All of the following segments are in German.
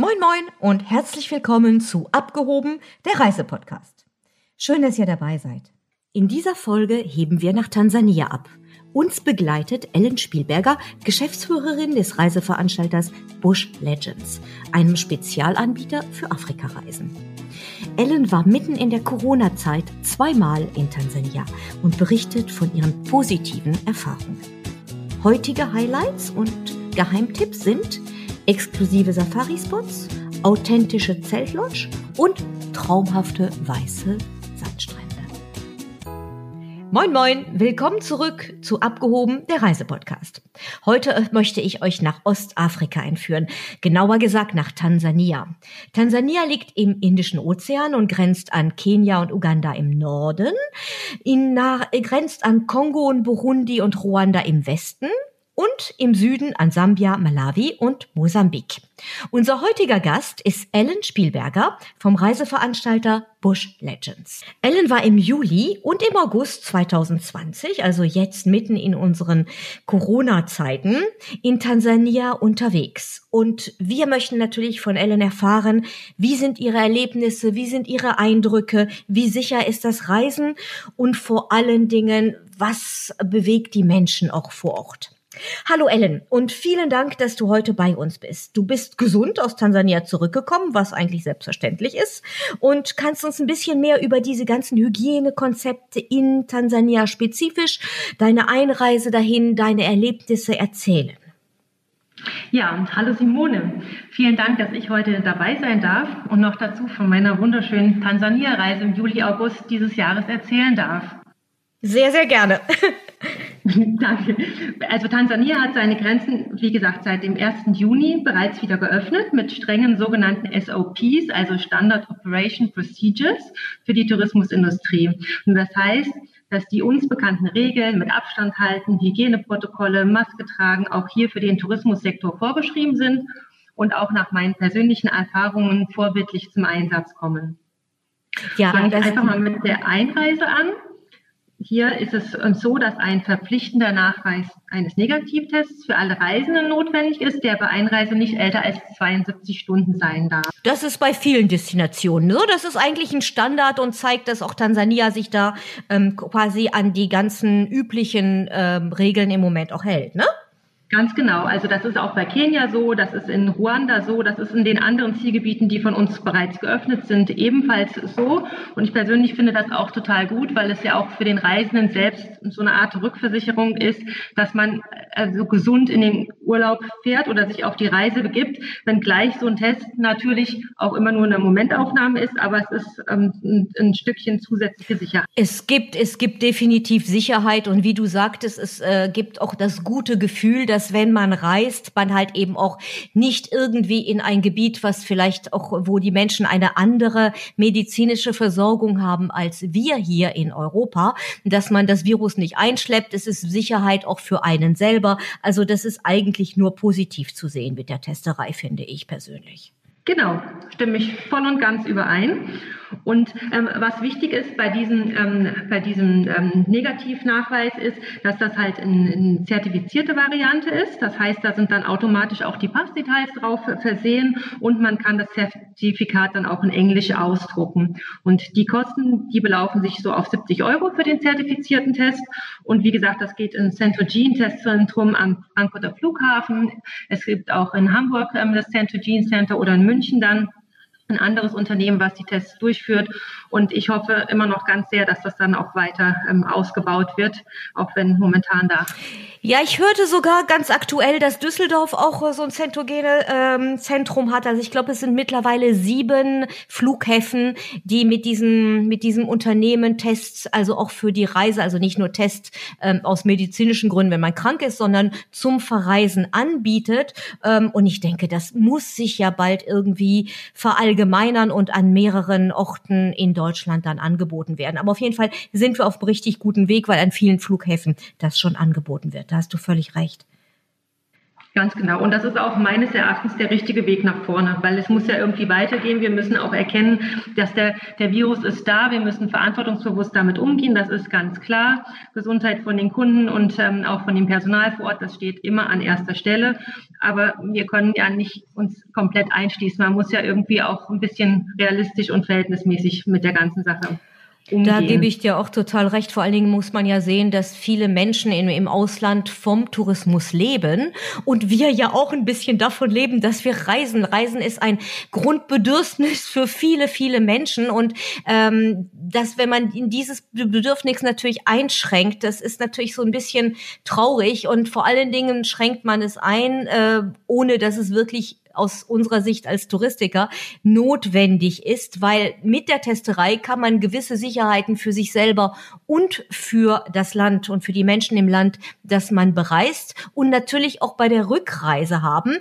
Moin moin und herzlich willkommen zu Abgehoben, der Reisepodcast. Schön, dass ihr dabei seid. In dieser Folge heben wir nach Tansania ab. Uns begleitet Ellen Spielberger, Geschäftsführerin des Reiseveranstalters Bush Legends, einem Spezialanbieter für Afrikareisen. Ellen war mitten in der Corona-Zeit zweimal in Tansania und berichtet von ihren positiven Erfahrungen. Heutige Highlights und Geheimtipps sind exklusive Safari-Spots, authentische Zeltlodge und traumhafte weiße Sandstrände. Moin moin, willkommen zurück zu Abgehoben, der Reisepodcast. Heute möchte ich euch nach Ostafrika einführen, genauer gesagt nach Tansania. Tansania liegt im Indischen Ozean und grenzt an Kenia und Uganda im Norden, in, nach, grenzt an Kongo und Burundi und Ruanda im Westen und im Süden an Sambia, Malawi und Mosambik. Unser heutiger Gast ist Ellen Spielberger vom Reiseveranstalter Bush Legends. Ellen war im Juli und im August 2020, also jetzt mitten in unseren Corona-Zeiten, in Tansania unterwegs. Und wir möchten natürlich von Ellen erfahren, wie sind ihre Erlebnisse, wie sind ihre Eindrücke, wie sicher ist das Reisen und vor allen Dingen, was bewegt die Menschen auch vor Ort. Hallo Ellen und vielen Dank, dass du heute bei uns bist. Du bist gesund aus Tansania zurückgekommen, was eigentlich selbstverständlich ist, und kannst uns ein bisschen mehr über diese ganzen Hygienekonzepte in Tansania spezifisch, deine Einreise dahin, deine Erlebnisse erzählen. Ja, hallo Simone. Vielen Dank, dass ich heute dabei sein darf und noch dazu von meiner wunderschönen Tansania-Reise im Juli, August dieses Jahres erzählen darf. Sehr, sehr gerne. Danke. Also Tansania hat seine Grenzen, wie gesagt, seit dem 1. Juni bereits wieder geöffnet mit strengen sogenannten SOPs, also Standard Operation Procedures für die Tourismusindustrie. Und das heißt, dass die uns bekannten Regeln mit Abstand halten, Hygieneprotokolle, Maske tragen auch hier für den Tourismussektor vorgeschrieben sind und auch nach meinen persönlichen Erfahrungen vorbildlich zum Einsatz kommen. Ja, Fange ich einfach mal mit der Einreise an. Hier ist es so, dass ein verpflichtender Nachweis eines Negativtests für alle Reisenden notwendig ist, der bei Einreise nicht älter als 72 Stunden sein darf. Das ist bei vielen Destinationen so. Das ist eigentlich ein Standard und zeigt, dass auch Tansania sich da ähm, quasi an die ganzen üblichen ähm, Regeln im Moment auch hält, ne? Ganz genau. Also das ist auch bei Kenia so, das ist in Ruanda so, das ist in den anderen Zielgebieten, die von uns bereits geöffnet sind, ebenfalls so. Und ich persönlich finde das auch total gut, weil es ja auch für den Reisenden selbst so eine Art Rückversicherung ist, dass man also gesund in den Urlaub fährt oder sich auf die Reise begibt, wenngleich so ein Test natürlich auch immer nur eine Momentaufnahme ist, aber es ist ähm, ein, ein, Stückchen zusätzliche Sicherheit. Es gibt, es gibt definitiv Sicherheit und wie du sagtest, es äh, gibt auch das gute Gefühl, dass dass wenn man reist, man halt eben auch nicht irgendwie in ein Gebiet, was vielleicht auch, wo die Menschen eine andere medizinische Versorgung haben als wir hier in Europa, dass man das Virus nicht einschleppt. Es ist Sicherheit auch für einen selber. Also das ist eigentlich nur positiv zu sehen mit der Testerei, finde ich persönlich. Genau, stimme ich voll und ganz überein. Und ähm, was wichtig ist bei diesem, ähm, bei diesem ähm, Negativnachweis ist, dass das halt eine ein zertifizierte Variante ist. Das heißt, da sind dann automatisch auch die Passdetails drauf versehen und man kann das Zertifikat dann auch in Englisch ausdrucken. Und die Kosten, die belaufen sich so auf 70 Euro für den zertifizierten Test. Und wie gesagt, das geht in Centrogene Testzentrum am Frankfurter Flughafen. Es gibt auch in Hamburg ähm, das Centrogene Center oder in München dann ein anderes Unternehmen, was die Tests durchführt. Und ich hoffe immer noch ganz sehr, dass das dann auch weiter ähm, ausgebaut wird, auch wenn momentan da. Ja, ich hörte sogar ganz aktuell, dass Düsseldorf auch so ein Zentogene ähm, Zentrum hat. Also ich glaube, es sind mittlerweile sieben Flughäfen, die mit diesem mit diesem Unternehmen Tests, also auch für die Reise, also nicht nur Tests ähm, aus medizinischen Gründen, wenn man krank ist, sondern zum Verreisen anbietet. Ähm, und ich denke, das muss sich ja bald irgendwie verallgemeinern und an mehreren Orten in Deutschland dann angeboten werden. Aber auf jeden Fall sind wir auf richtig guten Weg, weil an vielen Flughäfen das schon angeboten wird. Da hast du völlig recht. Ganz genau. Und das ist auch meines Erachtens der richtige Weg nach vorne, weil es muss ja irgendwie weitergehen. Wir müssen auch erkennen, dass der, der Virus ist da. Wir müssen verantwortungsbewusst damit umgehen. Das ist ganz klar. Gesundheit von den Kunden und ähm, auch von dem Personal vor Ort, das steht immer an erster Stelle. Aber wir können ja nicht uns komplett einschließen. Man muss ja irgendwie auch ein bisschen realistisch und verhältnismäßig mit der ganzen Sache Umgehen. Da gebe ich dir auch total recht. Vor allen Dingen muss man ja sehen, dass viele Menschen in, im Ausland vom Tourismus leben und wir ja auch ein bisschen davon leben, dass wir reisen. Reisen ist ein Grundbedürfnis für viele, viele Menschen und ähm, dass wenn man in dieses Bedürfnis natürlich einschränkt, das ist natürlich so ein bisschen traurig und vor allen Dingen schränkt man es ein, äh, ohne dass es wirklich aus unserer Sicht als Touristiker notwendig ist, weil mit der Testerei kann man gewisse Sicherheiten für sich selber und für das Land und für die Menschen im Land, das man bereist und natürlich auch bei der Rückreise haben.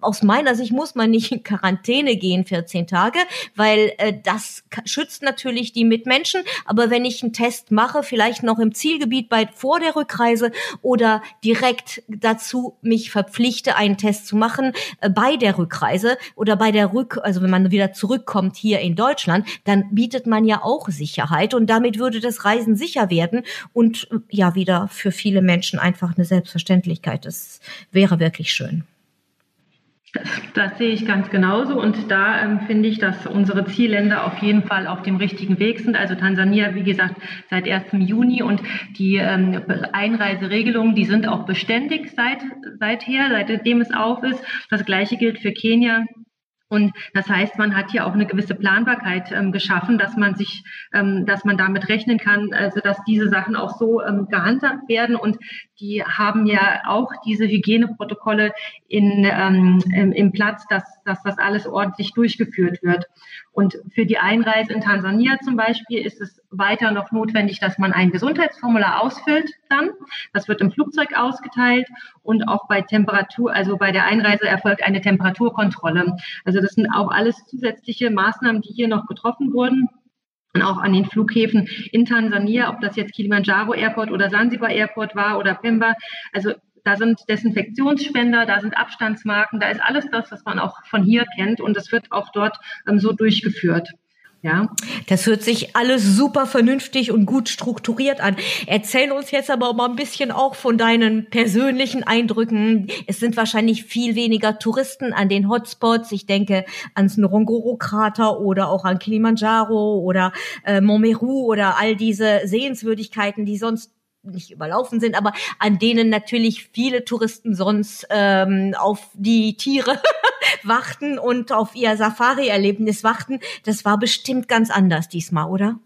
Aus meiner Sicht muss man nicht in Quarantäne gehen 14 Tage, weil äh, das schützt natürlich die Mitmenschen, aber wenn ich einen Test mache, vielleicht noch im Zielgebiet bei vor der Rückreise oder direkt dazu mich verpflichte, einen Test zu machen äh, bei der der Rückreise oder bei der Rück, also wenn man wieder zurückkommt hier in Deutschland, dann bietet man ja auch Sicherheit und damit würde das Reisen sicher werden und ja wieder für viele Menschen einfach eine Selbstverständlichkeit. Das wäre wirklich schön. Das sehe ich ganz genauso und da ähm, finde ich, dass unsere Zielländer auf jeden Fall auf dem richtigen Weg sind. Also Tansania, wie gesagt, seit 1. Juni und die ähm, Einreiseregelungen, die sind auch beständig seit, seither, seitdem es auf ist. Das gleiche gilt für Kenia. Und das heißt, man hat hier auch eine gewisse Planbarkeit ähm, geschaffen, dass man sich, ähm, dass man damit rechnen kann, also dass diese Sachen auch so ähm, gehandhabt werden. Und die haben ja auch diese Hygieneprotokolle in, ähm, im, im Platz, dass, dass das alles ordentlich durchgeführt wird. Und für die Einreise in Tansania zum Beispiel ist es weiter noch notwendig, dass man ein Gesundheitsformular ausfüllt dann. Das wird im Flugzeug ausgeteilt und auch bei Temperatur, also bei der Einreise erfolgt eine Temperaturkontrolle. Also das sind auch alles zusätzliche Maßnahmen, die hier noch getroffen wurden und auch an den Flughäfen in Tansania, ob das jetzt Kilimanjaro Airport oder Zanzibar Airport war oder Pemba. Also da sind Desinfektionsspender, da sind Abstandsmarken, da ist alles das, was man auch von hier kennt und es wird auch dort ähm, so durchgeführt. Ja. Das hört sich alles super vernünftig und gut strukturiert an. Erzähl uns jetzt aber mal ein bisschen auch von deinen persönlichen Eindrücken. Es sind wahrscheinlich viel weniger Touristen an den Hotspots. Ich denke ans Ngorongoro-Krater oder auch an Kilimanjaro oder äh, Montmeru oder all diese Sehenswürdigkeiten, die sonst nicht überlaufen sind, aber an denen natürlich viele Touristen sonst ähm, auf die Tiere warten und auf ihr Safari-Erlebnis warten. Das war bestimmt ganz anders diesmal, oder?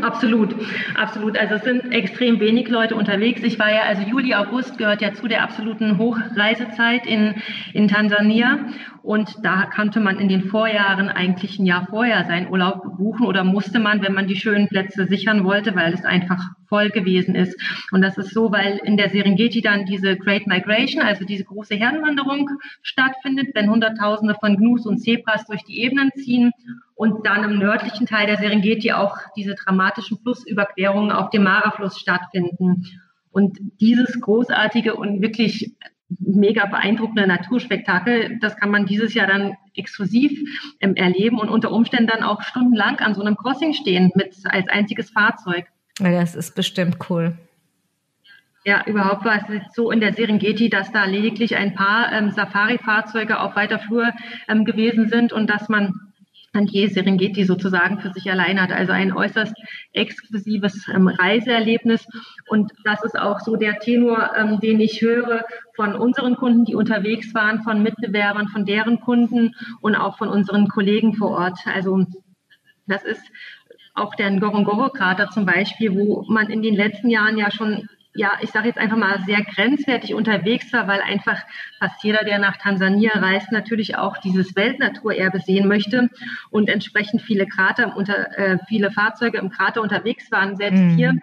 Absolut, absolut. Also es sind extrem wenig Leute unterwegs. Ich war ja, also Juli, August gehört ja zu der absoluten Hochreisezeit in, in Tansania. Und da konnte man in den Vorjahren eigentlich ein Jahr vorher seinen Urlaub buchen oder musste man, wenn man die schönen Plätze sichern wollte, weil es einfach voll gewesen ist. Und das ist so, weil in der Serengeti dann diese Great Migration, also diese große Herdenwanderung stattfindet, wenn Hunderttausende von Gnus und Zebras durch die Ebenen ziehen und dann im nördlichen Teil der Serengeti auch diese dramatischen Flussüberquerungen auf dem Mara-Fluss stattfinden. Und dieses großartige und wirklich mega beeindruckende Naturspektakel, das kann man dieses Jahr dann exklusiv ähm, erleben und unter Umständen dann auch stundenlang an so einem Crossing stehen mit als einziges Fahrzeug. Ja, das ist bestimmt cool. Ja, überhaupt war es so in der Serengeti, dass da lediglich ein paar ähm, Safari-Fahrzeuge auf weiter Flur ähm, gewesen sind und dass man Santier Serengeti sozusagen für sich allein hat. Also ein äußerst exklusives ähm, Reiseerlebnis. Und das ist auch so der Tenor, ähm, den ich höre von unseren Kunden, die unterwegs waren, von Mitbewerbern, von deren Kunden und auch von unseren Kollegen vor Ort. Also das ist auch der Ngorongoro-Krater zum Beispiel, wo man in den letzten Jahren ja schon ja, ich sage jetzt einfach mal, sehr grenzwertig unterwegs war, weil einfach fast jeder, der nach Tansania reist, natürlich auch dieses Weltnaturerbe sehen möchte und entsprechend viele Krater unter, äh, viele Fahrzeuge im Krater unterwegs waren. Selbst mhm. hier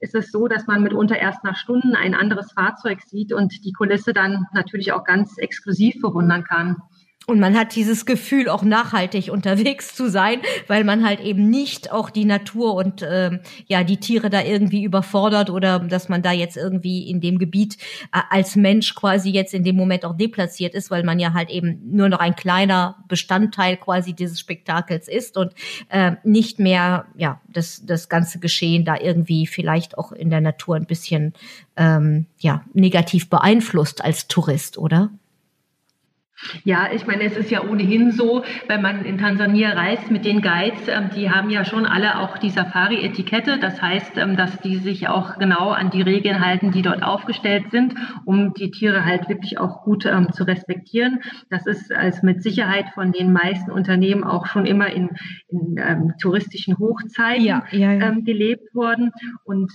ist es so, dass man mitunter erst nach Stunden ein anderes Fahrzeug sieht und die Kulisse dann natürlich auch ganz exklusiv bewundern kann. Und man hat dieses Gefühl, auch nachhaltig unterwegs zu sein, weil man halt eben nicht auch die Natur und äh, ja die Tiere da irgendwie überfordert oder dass man da jetzt irgendwie in dem Gebiet äh, als Mensch quasi jetzt in dem Moment auch deplatziert ist, weil man ja halt eben nur noch ein kleiner Bestandteil quasi dieses Spektakels ist und äh, nicht mehr ja das das ganze Geschehen da irgendwie vielleicht auch in der Natur ein bisschen ähm, ja negativ beeinflusst als Tourist, oder? Ja, ich meine, es ist ja ohnehin so, wenn man in Tansania reist mit den Guides, ähm, die haben ja schon alle auch die Safari-Etikette. Das heißt, ähm, dass die sich auch genau an die Regeln halten, die dort aufgestellt sind, um die Tiere halt wirklich auch gut ähm, zu respektieren. Das ist als mit Sicherheit von den meisten Unternehmen auch schon immer in, in ähm, touristischen Hochzeiten ja, ja, ja. Ähm, gelebt worden. Und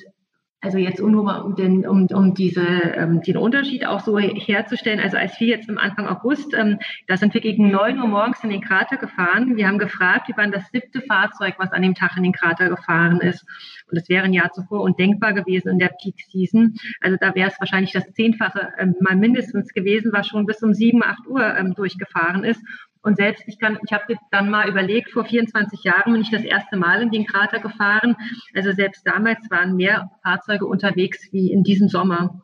also jetzt nur mal um den, um, um diese, ähm, den Unterschied auch so herzustellen. Also als wir jetzt im Anfang August, ähm, da sind wir gegen neun Uhr morgens in den Krater gefahren. Wir haben gefragt, wir waren das siebte Fahrzeug, was an dem Tag in den Krater gefahren ist. Und das wäre ein Jahr zuvor undenkbar gewesen in der Peak Season. Also da wäre es wahrscheinlich das Zehnfache ähm, mal mindestens gewesen, was schon bis um sieben, acht Uhr ähm, durchgefahren ist. Und selbst ich kann, ich habe dann mal überlegt, vor 24 Jahren bin ich das erste Mal in den Krater gefahren. Also selbst damals waren mehr Fahrzeuge unterwegs wie in diesem Sommer.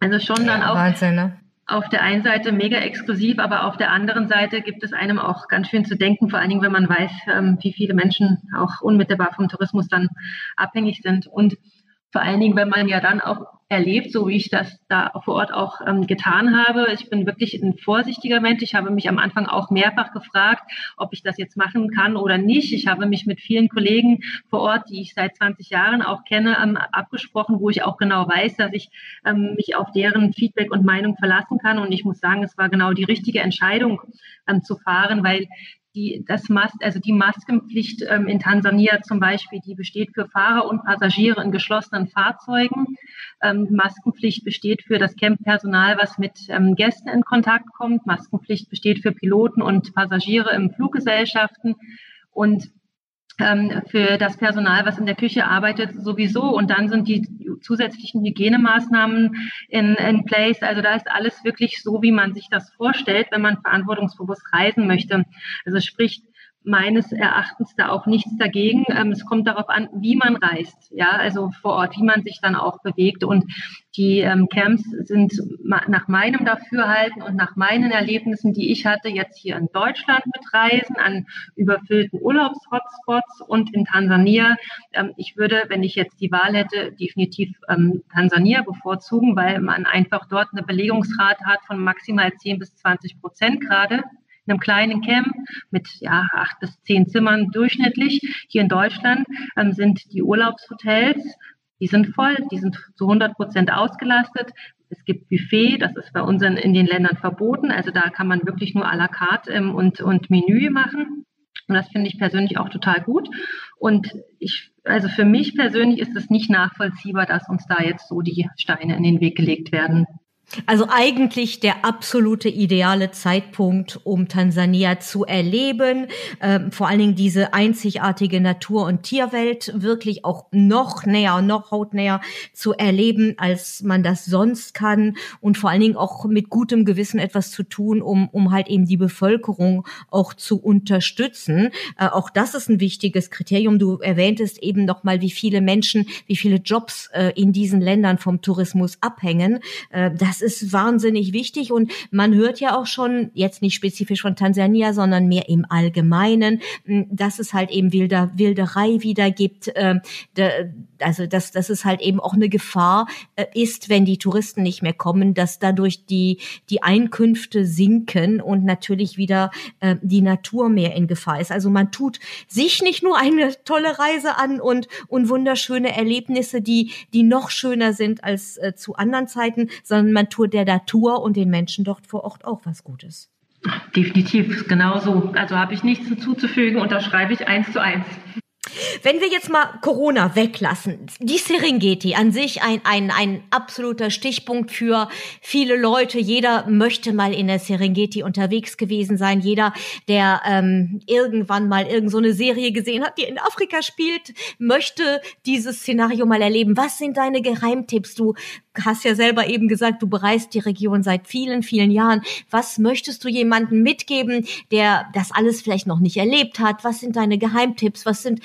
Also schon dann auch Wahnsinn, ne? auf der einen Seite mega exklusiv, aber auf der anderen Seite gibt es einem auch ganz schön zu denken, vor allen Dingen, wenn man weiß, ähm, wie viele Menschen auch unmittelbar vom Tourismus dann abhängig sind. Und vor allen Dingen, wenn man ja dann auch erlebt, so wie ich das da vor Ort auch ähm, getan habe. Ich bin wirklich ein vorsichtiger Mensch. Ich habe mich am Anfang auch mehrfach gefragt, ob ich das jetzt machen kann oder nicht. Ich habe mich mit vielen Kollegen vor Ort, die ich seit 20 Jahren auch kenne, ähm, abgesprochen, wo ich auch genau weiß, dass ich ähm, mich auf deren Feedback und Meinung verlassen kann. Und ich muss sagen, es war genau die richtige Entscheidung ähm, zu fahren, weil die, das Mas also die Maskenpflicht ähm, in Tansania zum Beispiel, die besteht für Fahrer und Passagiere in geschlossenen Fahrzeugen. Ähm, Maskenpflicht besteht für das Camppersonal, was mit ähm, Gästen in Kontakt kommt. Maskenpflicht besteht für Piloten und Passagiere im Fluggesellschaften. Und für das Personal, was in der Küche arbeitet, sowieso. Und dann sind die zusätzlichen Hygienemaßnahmen in, in place. Also da ist alles wirklich so, wie man sich das vorstellt, wenn man verantwortungsbewusst reisen möchte. Also sprich, meines Erachtens da auch nichts dagegen. Ähm, es kommt darauf an, wie man reist, ja, also vor Ort, wie man sich dann auch bewegt. Und die ähm, Camps sind nach meinem Dafürhalten und nach meinen Erlebnissen, die ich hatte, jetzt hier in Deutschland mit Reisen, an überfüllten Urlaubshotspots und in Tansania. Ähm, ich würde, wenn ich jetzt die Wahl hätte, definitiv ähm, Tansania bevorzugen, weil man einfach dort eine Belegungsrate hat von maximal 10 bis 20 Prozent gerade einem kleinen Camp mit ja, acht bis zehn Zimmern durchschnittlich. Hier in Deutschland ähm, sind die Urlaubshotels, die sind voll, die sind zu 100 Prozent ausgelastet. Es gibt Buffet, das ist bei uns in, in, den Ländern verboten. Also da kann man wirklich nur à la carte ähm, und, und Menü machen. Und das finde ich persönlich auch total gut. Und ich, also für mich persönlich ist es nicht nachvollziehbar, dass uns da jetzt so die Steine in den Weg gelegt werden. Also eigentlich der absolute ideale Zeitpunkt, um Tansania zu erleben, ähm, vor allen Dingen diese einzigartige Natur- und Tierwelt wirklich auch noch näher, noch hautnäher zu erleben, als man das sonst kann und vor allen Dingen auch mit gutem Gewissen etwas zu tun, um, um halt eben die Bevölkerung auch zu unterstützen. Äh, auch das ist ein wichtiges Kriterium. Du erwähntest eben noch mal, wie viele Menschen, wie viele Jobs äh, in diesen Ländern vom Tourismus abhängen. Äh, das ist wahnsinnig wichtig und man hört ja auch schon, jetzt nicht spezifisch von Tansania, sondern mehr im Allgemeinen, dass es halt eben wilder, Wilderei wieder gibt, äh, also dass, dass es halt eben auch eine Gefahr äh, ist, wenn die Touristen nicht mehr kommen, dass dadurch die, die Einkünfte sinken und natürlich wieder äh, die Natur mehr in Gefahr ist. Also man tut sich nicht nur eine tolle Reise an und, und wunderschöne Erlebnisse, die, die noch schöner sind als äh, zu anderen Zeiten, sondern man tut der Natur und den Menschen dort vor Ort auch was Gutes. Definitiv, genauso. Also habe ich nichts hinzuzufügen, unterschreibe ich eins zu eins. Wenn wir jetzt mal Corona weglassen, die Serengeti an sich ein, ein, ein absoluter Stichpunkt für viele Leute. Jeder möchte mal in der Serengeti unterwegs gewesen sein. Jeder, der ähm, irgendwann mal irgend so eine Serie gesehen hat, die in Afrika spielt, möchte dieses Szenario mal erleben. Was sind deine Geheimtipps? Du hast ja selber eben gesagt, du bereist die Region seit vielen, vielen Jahren. Was möchtest du jemandem mitgeben, der das alles vielleicht noch nicht erlebt hat? Was sind deine Geheimtipps? Was sind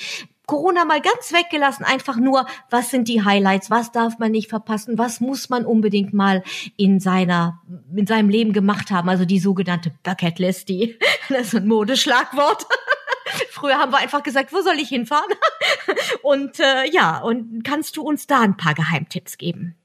Corona mal ganz weggelassen, einfach nur, was sind die Highlights, was darf man nicht verpassen, was muss man unbedingt mal in seiner, in seinem Leben gemacht haben, also die sogenannte Bucketlist, die, das ist ein Modeschlagwort. Früher haben wir einfach gesagt, wo soll ich hinfahren? Und äh, ja, und kannst du uns da ein paar Geheimtipps geben?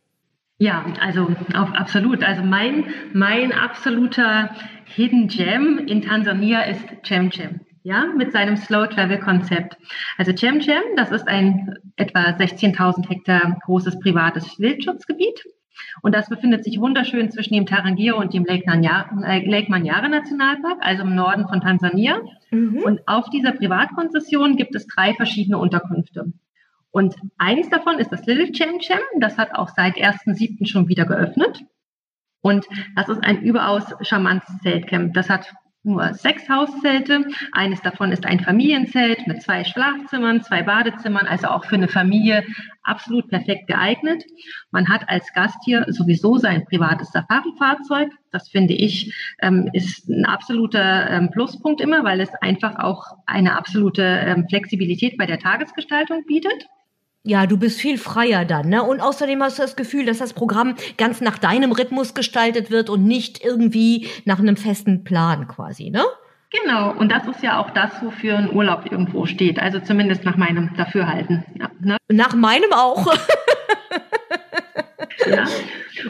Ja, also auf, absolut. Also mein, mein absoluter Hidden Gem in Tansania ist Cem Cem ja, mit seinem Slow Travel Konzept. Also Cem Cem, das ist ein etwa 16.000 Hektar großes privates Wildschutzgebiet. Und das befindet sich wunderschön zwischen dem Tarangire und dem Lake, Nanyara, äh, Lake Manyara Nationalpark, also im Norden von Tansania. Mhm. Und auf dieser Privatkonzession gibt es drei verschiedene Unterkünfte. Und eines davon ist das Little Cem Cem. Das hat auch seit 1.7. schon wieder geöffnet. Und das ist ein überaus charmantes Zeltcamp. Das hat nur sechs Hauszelte. Eines davon ist ein Familienzelt mit zwei Schlafzimmern, zwei Badezimmern, also auch für eine Familie absolut perfekt geeignet. Man hat als Gast hier sowieso sein privates Safari-Fahrzeug. Das finde ich ähm, ist ein absoluter ähm, Pluspunkt immer, weil es einfach auch eine absolute ähm, Flexibilität bei der Tagesgestaltung bietet. Ja, du bist viel freier dann, ne? Und außerdem hast du das Gefühl, dass das Programm ganz nach deinem Rhythmus gestaltet wird und nicht irgendwie nach einem festen Plan quasi, ne? Genau, und das ist ja auch das, wofür ein Urlaub irgendwo steht. Also zumindest nach meinem Dafürhalten. Ja, ne? Nach meinem auch. ja.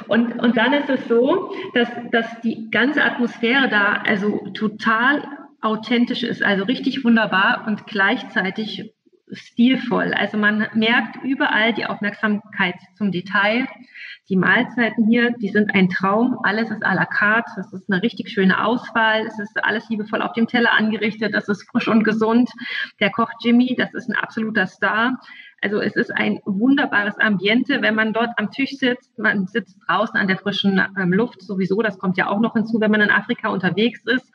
Und, und dann ist es so, dass, dass die ganze Atmosphäre da also total authentisch ist, also richtig wunderbar und gleichzeitig stilvoll. Also man merkt überall die Aufmerksamkeit zum Detail. Die Mahlzeiten hier, die sind ein Traum. Alles ist à la carte. Das ist eine richtig schöne Auswahl. Es ist alles liebevoll auf dem Teller angerichtet. Das ist frisch und gesund. Der Koch Jimmy, das ist ein absoluter Star. Also es ist ein wunderbares Ambiente, wenn man dort am Tisch sitzt. Man sitzt draußen an der frischen ähm, Luft sowieso. Das kommt ja auch noch hinzu, wenn man in Afrika unterwegs ist.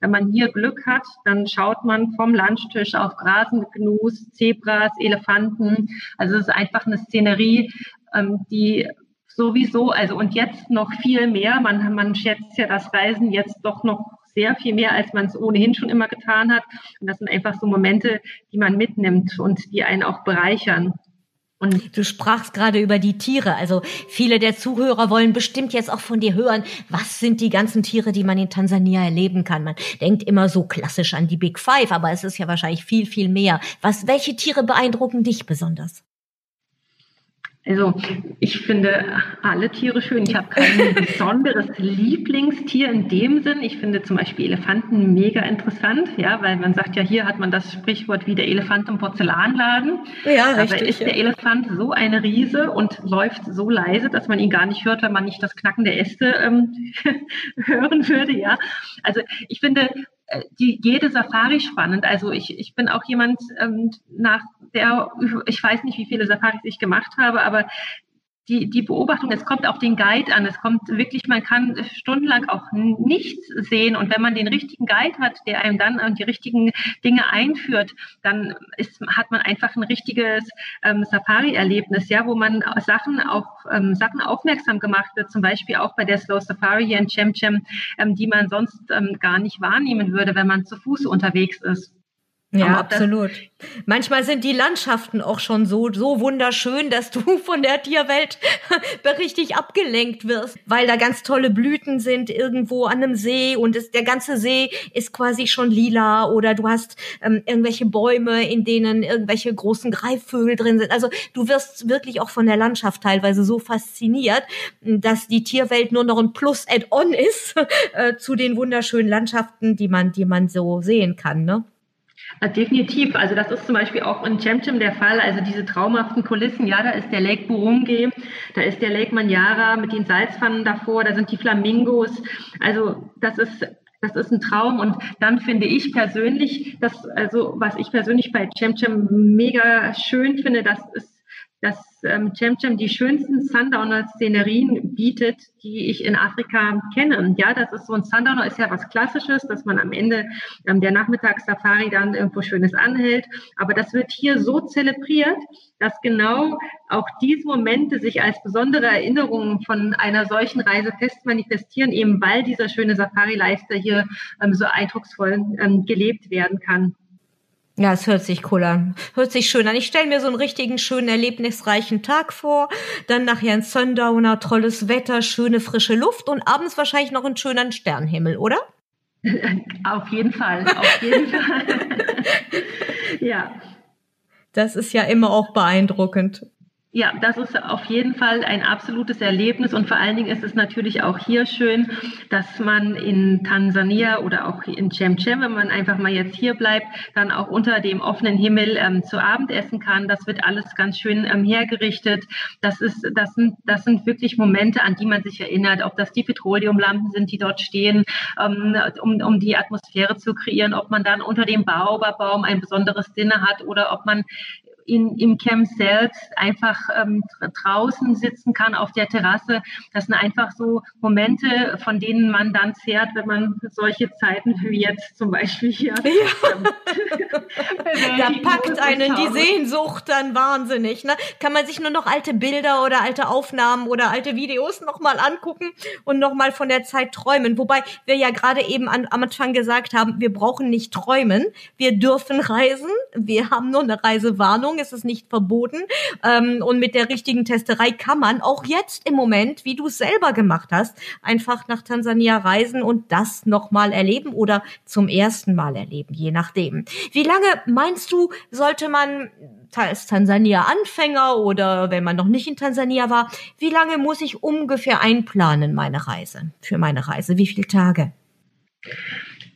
Wenn man hier Glück hat, dann schaut man vom Lunchtisch auf Grasengnus, Zebras, Elefanten. Also es ist einfach eine Szenerie, ähm, die sowieso, also und jetzt noch viel mehr. Man, man schätzt ja das Reisen jetzt doch noch sehr viel mehr, als man es ohnehin schon immer getan hat. Und das sind einfach so Momente, die man mitnimmt und die einen auch bereichern. Und du sprachst gerade über die Tiere. Also viele der Zuhörer wollen bestimmt jetzt auch von dir hören, was sind die ganzen Tiere, die man in Tansania erleben kann. Man denkt immer so klassisch an die Big Five, aber es ist ja wahrscheinlich viel, viel mehr. Was, welche Tiere beeindrucken dich besonders? Also ich finde alle Tiere schön. Ich habe kein besonderes Lieblingstier in dem Sinn. Ich finde zum Beispiel Elefanten mega interessant, ja, weil man sagt ja, hier hat man das Sprichwort wie der Elefant im Porzellanladen. Ja, richtig. Aber ist ja. der Elefant so eine Riese und läuft so leise, dass man ihn gar nicht hört, wenn man nicht das Knacken der Äste ähm, hören würde, ja. Also ich finde die, jede Safari spannend. Also ich, ich bin auch jemand, ähm, nach der, ich weiß nicht, wie viele Safaris ich gemacht habe, aber die, die Beobachtung, es kommt auf den Guide an. Es kommt wirklich, man kann stundenlang auch nichts sehen. Und wenn man den richtigen Guide hat, der einem dann die richtigen Dinge einführt, dann ist, hat man einfach ein richtiges ähm, Safari-Erlebnis, ja, wo man Sachen auf ähm, Sachen aufmerksam gemacht wird, zum Beispiel auch bei der Slow Safari hier in Chemchem, ähm, die man sonst ähm, gar nicht wahrnehmen würde, wenn man zu Fuß unterwegs ist. Ja, absolut. Manchmal sind die Landschaften auch schon so, so wunderschön, dass du von der Tierwelt richtig abgelenkt wirst, weil da ganz tolle Blüten sind irgendwo an einem See und es, der ganze See ist quasi schon lila oder du hast ähm, irgendwelche Bäume, in denen irgendwelche großen Greifvögel drin sind. Also du wirst wirklich auch von der Landschaft teilweise so fasziniert, dass die Tierwelt nur noch ein Plus-Add-on ist äh, zu den wunderschönen Landschaften, die man, die man so sehen kann, ne? Definitiv. Also das ist zum Beispiel auch in Chemchem der Fall. Also diese traumhaften Kulissen. Ja, da ist der Lake Burunge, da ist der Lake Manyara mit den Salzpfannen davor, da sind die Flamingos. Also das ist das ist ein Traum und dann finde ich persönlich, dass also was ich persönlich bei Chemchem mega schön finde, das ist dass ähm, Cemcem die schönsten Sundowner-Szenerien bietet, die ich in Afrika kenne. Ja, das ist so ein Sundowner ist ja was Klassisches, dass man am Ende ähm, der Nachmittagssafari dann irgendwo Schönes anhält. Aber das wird hier so zelebriert, dass genau auch diese Momente sich als besondere Erinnerungen von einer solchen Reise fest manifestieren, eben weil dieser schöne Safari-Lifestyle hier ähm, so eindrucksvoll ähm, gelebt werden kann. Ja, es hört sich cool an. Hört sich schön an. Ich stelle mir so einen richtigen, schönen, erlebnisreichen Tag vor. Dann nachher ein Sundowner, tolles Wetter, schöne, frische Luft und abends wahrscheinlich noch einen schönen Sternenhimmel, oder? auf jeden Fall, auf jeden Fall. ja. Das ist ja immer auch beeindruckend. Ja, das ist auf jeden Fall ein absolutes Erlebnis und vor allen Dingen ist es natürlich auch hier schön, dass man in Tansania oder auch in Chemchem, wenn man einfach mal jetzt hier bleibt, dann auch unter dem offenen Himmel ähm, zu Abend essen kann. Das wird alles ganz schön ähm, hergerichtet. Das ist, das sind, das sind wirklich Momente, an die man sich erinnert, ob das die Petroleumlampen sind, die dort stehen, ähm, um, um die Atmosphäre zu kreieren, ob man dann unter dem Baobabaum ein besonderes Dinner hat oder ob man in, im Camp selbst einfach ähm, draußen sitzen kann auf der Terrasse. Das sind einfach so Momente, von denen man dann zehrt, wenn man solche Zeiten wie jetzt zum Beispiel hier. Ja. Ähm, da packt einen die Sehnsucht dann wahnsinnig. Ne? Kann man sich nur noch alte Bilder oder alte Aufnahmen oder alte Videos nochmal angucken und nochmal von der Zeit träumen. Wobei wir ja gerade eben an, am Anfang gesagt haben, wir brauchen nicht träumen, wir dürfen reisen. Wir haben nur eine Reisewarnung ist es nicht verboten. Ähm, und mit der richtigen Testerei kann man auch jetzt im Moment, wie du es selber gemacht hast, einfach nach Tansania reisen und das nochmal erleben oder zum ersten Mal erleben, je nachdem. Wie lange meinst du, sollte man als Tansania Anfänger oder wenn man noch nicht in Tansania war, wie lange muss ich ungefähr einplanen meine Reise, für meine Reise? Wie viele Tage?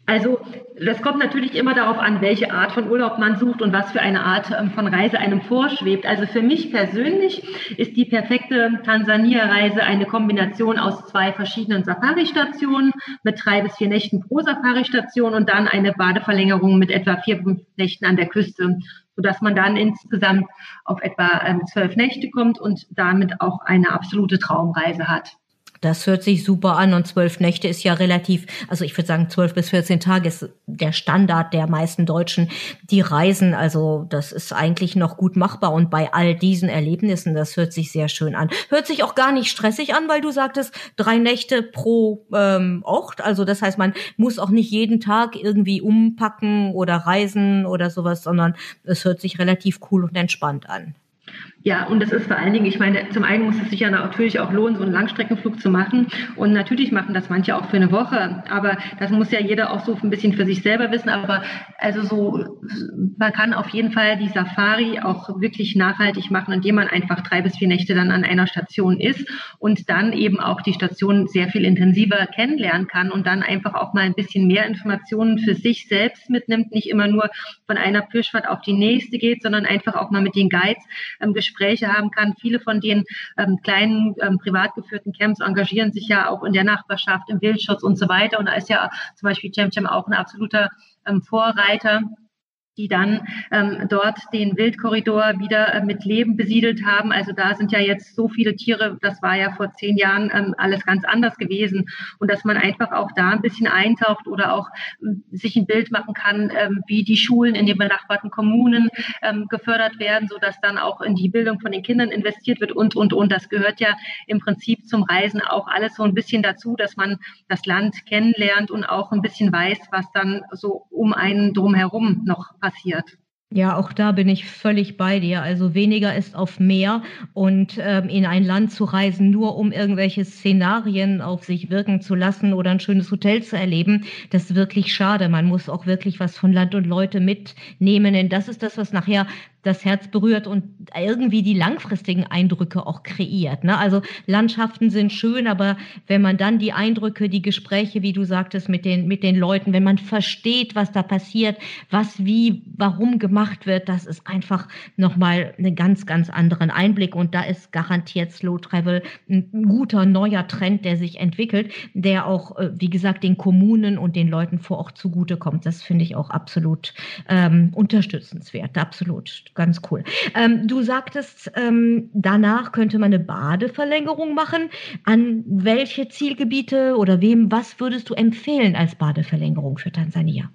Also das kommt natürlich immer darauf an, welche Art von Urlaub man sucht und was für eine Art ähm, von Reise einem vorschwebt. Also für mich persönlich ist die perfekte Tansania-Reise eine Kombination aus zwei verschiedenen Safari-Stationen mit drei bis vier Nächten pro Safari-Station und dann eine Badeverlängerung mit etwa vier, fünf Nächten an der Küste, sodass man dann insgesamt auf etwa ähm, zwölf Nächte kommt und damit auch eine absolute Traumreise hat. Das hört sich super an und zwölf Nächte ist ja relativ, also ich würde sagen zwölf bis 14 Tage ist der Standard der meisten Deutschen, die reisen. Also das ist eigentlich noch gut machbar und bei all diesen Erlebnissen, das hört sich sehr schön an. Hört sich auch gar nicht stressig an, weil du sagtest, drei Nächte pro ähm, Ort. Also das heißt, man muss auch nicht jeden Tag irgendwie umpacken oder reisen oder sowas, sondern es hört sich relativ cool und entspannt an. Ja, und das ist vor allen Dingen, ich meine, zum einen muss es sich ja natürlich auch lohnen, so einen Langstreckenflug zu machen. Und natürlich machen das manche auch für eine Woche. Aber das muss ja jeder auch so ein bisschen für sich selber wissen. Aber also so, man kann auf jeden Fall die Safari auch wirklich nachhaltig machen, indem man einfach drei bis vier Nächte dann an einer Station ist und dann eben auch die Station sehr viel intensiver kennenlernen kann und dann einfach auch mal ein bisschen mehr Informationen für sich selbst mitnimmt, nicht immer nur von einer Pirschfahrt auf die nächste geht, sondern einfach auch mal mit den Guides ähm, Gespräche haben kann. Viele von den ähm, kleinen ähm, privat geführten Camps engagieren sich ja auch in der Nachbarschaft, im Wildschutz und so weiter. Und da ist ja zum Beispiel Cem Cem auch ein absoluter ähm, Vorreiter die dann ähm, dort den Wildkorridor wieder äh, mit Leben besiedelt haben. Also da sind ja jetzt so viele Tiere, das war ja vor zehn Jahren ähm, alles ganz anders gewesen. Und dass man einfach auch da ein bisschen eintaucht oder auch ähm, sich ein Bild machen kann, ähm, wie die Schulen in den benachbarten Kommunen ähm, gefördert werden, so dass dann auch in die Bildung von den Kindern investiert wird und, und, und. Das gehört ja im Prinzip zum Reisen auch alles so ein bisschen dazu, dass man das Land kennenlernt und auch ein bisschen weiß, was dann so um einen drumherum noch passiert. Ja, auch da bin ich völlig bei dir. Also weniger ist auf mehr und ähm, in ein Land zu reisen, nur um irgendwelche Szenarien auf sich wirken zu lassen oder ein schönes Hotel zu erleben, das ist wirklich schade. Man muss auch wirklich was von Land und Leute mitnehmen, denn das ist das, was nachher das Herz berührt und irgendwie die langfristigen Eindrücke auch kreiert. Ne? Also Landschaften sind schön, aber wenn man dann die Eindrücke, die Gespräche, wie du sagtest, mit den, mit den Leuten, wenn man versteht, was da passiert, was wie, warum gemacht wird, das ist einfach nochmal einen ganz, ganz anderen Einblick. Und da ist garantiert Slow Travel ein guter neuer Trend, der sich entwickelt, der auch, äh, wie gesagt, den Kommunen und den Leuten vor Ort zugutekommt. Das finde ich auch absolut ähm, unterstützenswert, absolut. Ganz cool. Ähm, du sagtest, ähm, danach könnte man eine Badeverlängerung machen. An welche Zielgebiete oder wem, was würdest du empfehlen als Badeverlängerung für Tansania?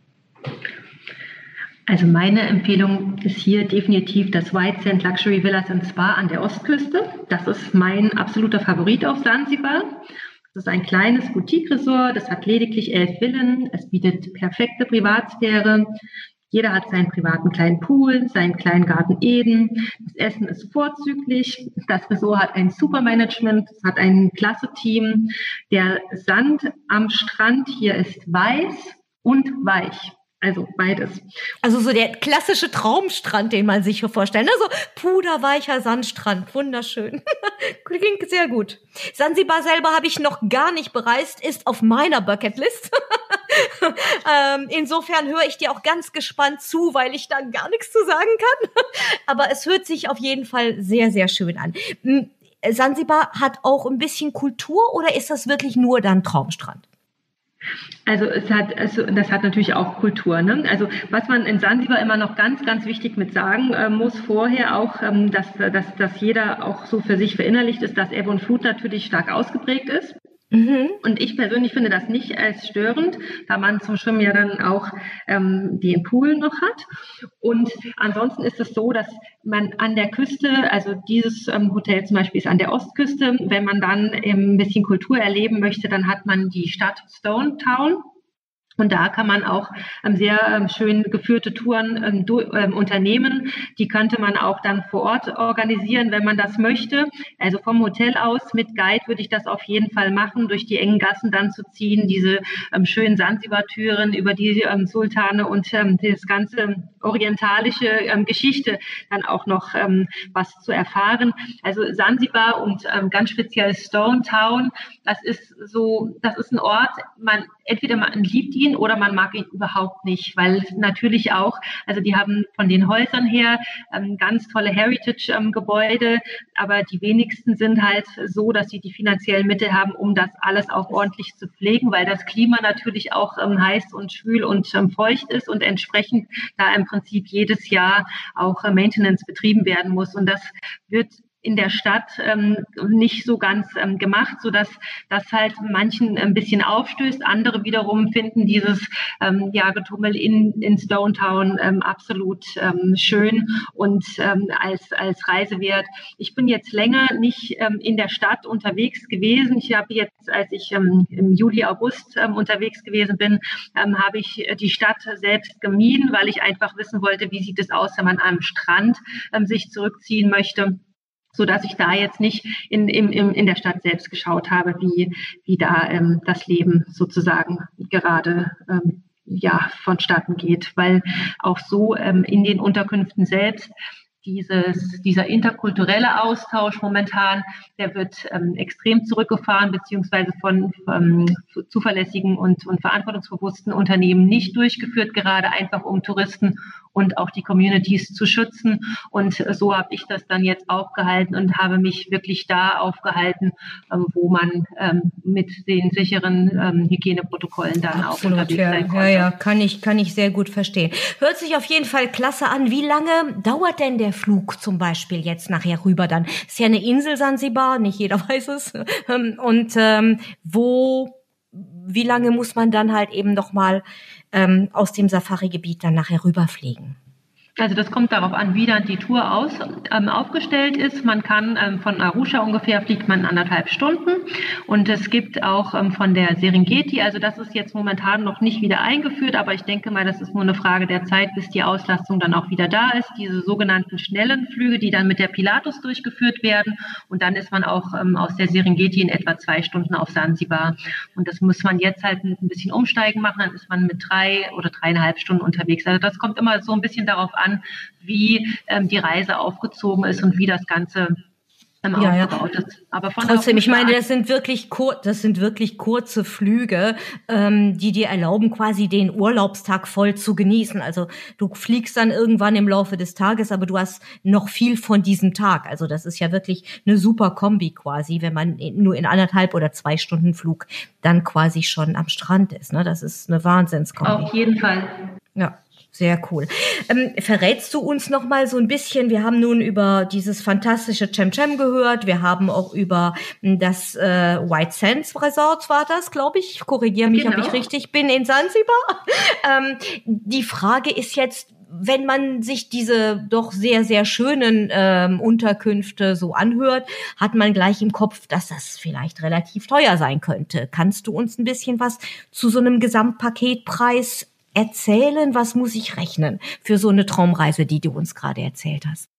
Also meine Empfehlung ist hier definitiv das White Sand Luxury Villas and Spa an der Ostküste. Das ist mein absoluter Favorit auf Sansibar. Das ist ein kleines Boutique-Resort, das hat lediglich elf Villen, es bietet perfekte Privatsphäre, jeder hat seinen privaten kleinen Pool, seinen kleinen Garten Eden. Das Essen ist vorzüglich. Das Resort hat ein super Management, es hat ein klasse Team. Der Sand am Strand hier ist weiß und weich. Also beides. Also so der klassische Traumstrand, den man sich vorstellt. Also puderweicher Sandstrand, wunderschön. Klingt sehr gut. Sansibar selber habe ich noch gar nicht bereist, ist auf meiner Bucketlist. ähm, insofern höre ich dir auch ganz gespannt zu, weil ich da gar nichts zu sagen kann. Aber es hört sich auf jeden Fall sehr, sehr schön an. Hm, Sansibar hat auch ein bisschen Kultur oder ist das wirklich nur dann Traumstrand? Also es hat, also das hat natürlich auch Kultur. Ne? Also was man in Sansibar immer noch ganz, ganz wichtig mit sagen äh, muss vorher auch, ähm, dass, dass, dass jeder auch so für sich verinnerlicht ist, dass Ebb und Flut natürlich stark ausgeprägt ist. Mhm. Und ich persönlich finde das nicht als störend, da man zum Schwimmen ja dann auch ähm, den Pool noch hat. Und ansonsten ist es so, dass man an der Küste, also dieses ähm, Hotel zum Beispiel ist an der Ostküste, wenn man dann ähm, ein bisschen Kultur erleben möchte, dann hat man die Stadt Stone Town. Und da kann man auch ähm, sehr ähm, schön geführte Touren ähm, unternehmen. Die könnte man auch dann vor Ort organisieren, wenn man das möchte. Also vom Hotel aus mit Guide würde ich das auf jeden Fall machen, durch die engen Gassen dann zu ziehen, diese schönen Sansibar-Türen über die Sultane und das ganze orientalische Geschichte dann auch noch was zu erfahren. Also Sansibar und ganz speziell Stone Town, das ist so, das ist ein Ort, man entweder man liebt ihn oder man mag ihn überhaupt nicht, weil natürlich auch, also die haben von den Häusern her ähm, ganz tolle Heritage-Gebäude, ähm, aber die wenigsten sind halt so, dass sie die finanziellen Mittel haben, um das alles auch ordentlich zu pflegen, weil das Klima natürlich auch ähm, heiß und schwül und ähm, feucht ist und entsprechend da im Prinzip jedes Jahr auch äh, Maintenance betrieben werden muss. Und das wird in der Stadt ähm, nicht so ganz ähm, gemacht, so dass das halt manchen ein bisschen aufstößt. Andere wiederum finden dieses ähm, ja, Getummel in, in Stone Town ähm, absolut ähm, schön und ähm, als, als Reisewert. Ich bin jetzt länger nicht ähm, in der Stadt unterwegs gewesen. Ich habe jetzt, als ich ähm, im Juli, August ähm, unterwegs gewesen bin, ähm, habe ich die Stadt selbst gemieden, weil ich einfach wissen wollte, wie sieht es aus, wenn man am Strand ähm, sich zurückziehen möchte so dass ich da jetzt nicht in, in, in der Stadt selbst geschaut habe, wie, wie da ähm, das Leben sozusagen gerade ähm, ja, vonstatten geht, weil auch so ähm, in den Unterkünften selbst dieses, dieser interkulturelle Austausch momentan, der wird ähm, extrem zurückgefahren, beziehungsweise von ähm, zuverlässigen und, und verantwortungsbewussten Unternehmen nicht durchgeführt, gerade einfach um Touristen und auch die Communities zu schützen. Und so habe ich das dann jetzt aufgehalten und habe mich wirklich da aufgehalten, ähm, wo man ähm, mit den sicheren ähm, Hygieneprotokollen dann Absolut, auch unterwegs ja. sein konnte. Ja, ja, kann ich, kann ich sehr gut verstehen. Hört sich auf jeden Fall klasse an. Wie lange dauert denn der Flug zum Beispiel jetzt nachher rüber dann? Ist ja eine Insel Sansibar, nicht jeder weiß es. Und ähm, wo wie lange muss man dann halt eben noch mal ähm, aus dem Safari-Gebiet dann nachher rüberfliegen? Also das kommt darauf an, wie dann die Tour aus, ähm, aufgestellt ist. Man kann ähm, von Arusha ungefähr fliegt man anderthalb Stunden und es gibt auch ähm, von der Serengeti, also das ist jetzt momentan noch nicht wieder eingeführt, aber ich denke mal, das ist nur eine Frage der Zeit, bis die Auslastung dann auch wieder da ist. Diese sogenannten schnellen Flüge, die dann mit der Pilatus durchgeführt werden und dann ist man auch ähm, aus der Serengeti in etwa zwei Stunden auf Sansibar und das muss man jetzt halt mit ein bisschen umsteigen machen, dann ist man mit drei oder dreieinhalb Stunden unterwegs. Also das kommt immer so ein bisschen darauf an, an, wie ähm, die Reise aufgezogen ist und wie das Ganze ähm, ja, aufgebaut ja. ist. Aber von trotzdem, ich meine, das sind wirklich kur das sind wirklich kurze Flüge, ähm, die dir erlauben, quasi den Urlaubstag voll zu genießen. Also du fliegst dann irgendwann im Laufe des Tages, aber du hast noch viel von diesem Tag. Also das ist ja wirklich eine super Kombi quasi, wenn man nur in anderthalb oder zwei Stunden Flug dann quasi schon am Strand ist. Ne? Das ist eine Wahnsinnskombi. Auf jeden Fall. Ja. Sehr cool. Ähm, verrätst du uns noch mal so ein bisschen? Wir haben nun über dieses fantastische Cem Cem gehört. Wir haben auch über hm, das äh, White Sands Resort war das, glaube ich. Korrigiere mich, genau. ob ich richtig bin in Sansibar. ähm, die Frage ist jetzt, wenn man sich diese doch sehr, sehr schönen ähm, Unterkünfte so anhört, hat man gleich im Kopf, dass das vielleicht relativ teuer sein könnte. Kannst du uns ein bisschen was zu so einem Gesamtpaketpreis erzählen? Was muss ich rechnen für so eine Traumreise, die du uns gerade erzählt hast?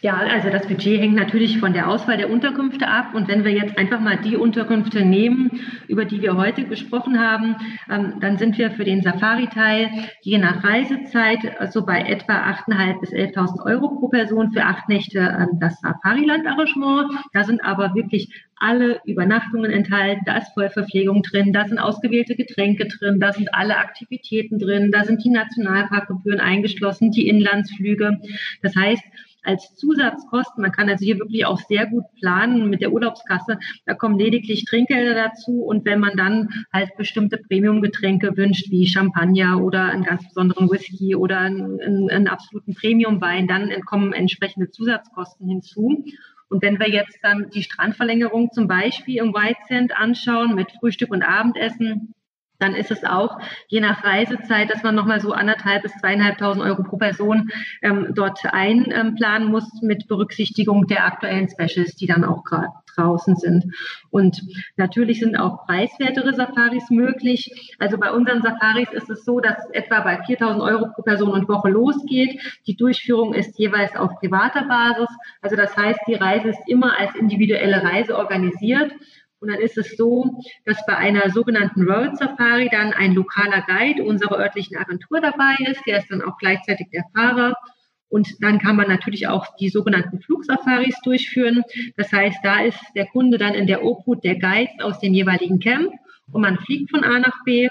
Ja, also das Budget hängt natürlich von der Auswahl der Unterkünfte ab. Und wenn wir jetzt einfach mal die Unterkünfte nehmen, über die wir heute gesprochen haben, ähm, dann sind wir für den Safari-Teil je nach Reisezeit so also bei etwa 8.500 bis 11.000 Euro pro Person für acht Nächte ähm, das Safari-Land-Arrangement. Da sind aber wirklich alle Übernachtungen enthalten, da ist Vollverpflegung drin, da sind ausgewählte Getränke drin, da sind alle Aktivitäten drin, da sind die Nationalparkgebühren eingeschlossen, die Inlandsflüge. Das heißt, als Zusatzkosten. Man kann also hier wirklich auch sehr gut planen mit der Urlaubskasse. Da kommen lediglich Trinkgelder dazu und wenn man dann halt bestimmte Premium-Getränke wünscht, wie Champagner oder einen ganz besonderen Whisky oder einen, einen, absoluten Premium-Wein, dann kommen entsprechende Zusatzkosten hinzu. Und wenn wir jetzt dann die Strandverlängerung zum Beispiel im White Sand anschauen mit Frühstück und Abendessen, dann ist es auch je nach Reisezeit, dass man nochmal so anderthalb bis zweieinhalbtausend Euro pro Person ähm, dort einplanen ähm, muss mit Berücksichtigung der aktuellen Specials, die dann auch gerade draußen sind. Und natürlich sind auch preiswertere Safaris möglich. Also bei unseren Safaris ist es so, dass etwa bei 4.000 Euro pro Person und Woche losgeht. Die Durchführung ist jeweils auf privater Basis. Also das heißt, die Reise ist immer als individuelle Reise organisiert. Und dann ist es so, dass bei einer sogenannten Road Safari dann ein lokaler Guide unserer örtlichen Agentur dabei ist. Der ist dann auch gleichzeitig der Fahrer. Und dann kann man natürlich auch die sogenannten Flugsafaris durchführen. Das heißt, da ist der Kunde dann in der Obhut der Guides aus dem jeweiligen Camp und man fliegt von A nach B,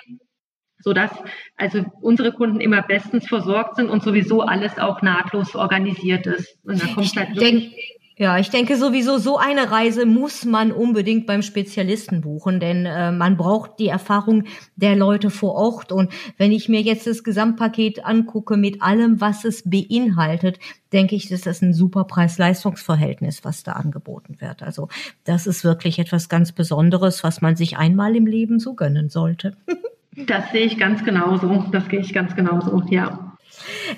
sodass also unsere Kunden immer bestens versorgt sind und sowieso alles auch nahtlos organisiert ist. Und da kommt halt wirklich ja, ich denke sowieso, so eine Reise muss man unbedingt beim Spezialisten buchen, denn äh, man braucht die Erfahrung der Leute vor Ort. Und wenn ich mir jetzt das Gesamtpaket angucke mit allem, was es beinhaltet, denke ich, dass das ein super Preis-Leistungs-Verhältnis, was da angeboten wird. Also das ist wirklich etwas ganz Besonderes, was man sich einmal im Leben so gönnen sollte. das sehe ich ganz genauso. Das sehe ich ganz genauso, ja.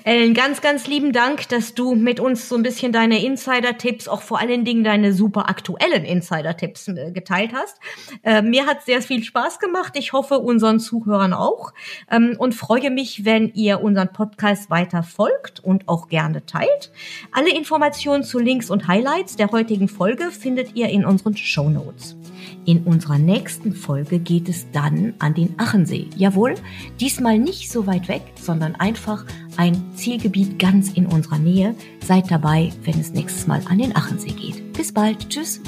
Ellen, ganz, ganz lieben Dank, dass du mit uns so ein bisschen deine Insider-Tipps, auch vor allen Dingen deine super aktuellen Insider-Tipps äh, geteilt hast. Äh, mir hat sehr viel Spaß gemacht. Ich hoffe, unseren Zuhörern auch. Ähm, und freue mich, wenn ihr unseren Podcast weiter folgt und auch gerne teilt. Alle Informationen zu Links und Highlights der heutigen Folge findet ihr in unseren Show Notes. In unserer nächsten Folge geht es dann an den Achensee. Jawohl, diesmal nicht so weit weg, sondern einfach ein Zielgebiet ganz in unserer Nähe. Seid dabei, wenn es nächstes Mal an den Achensee geht. Bis bald. Tschüss.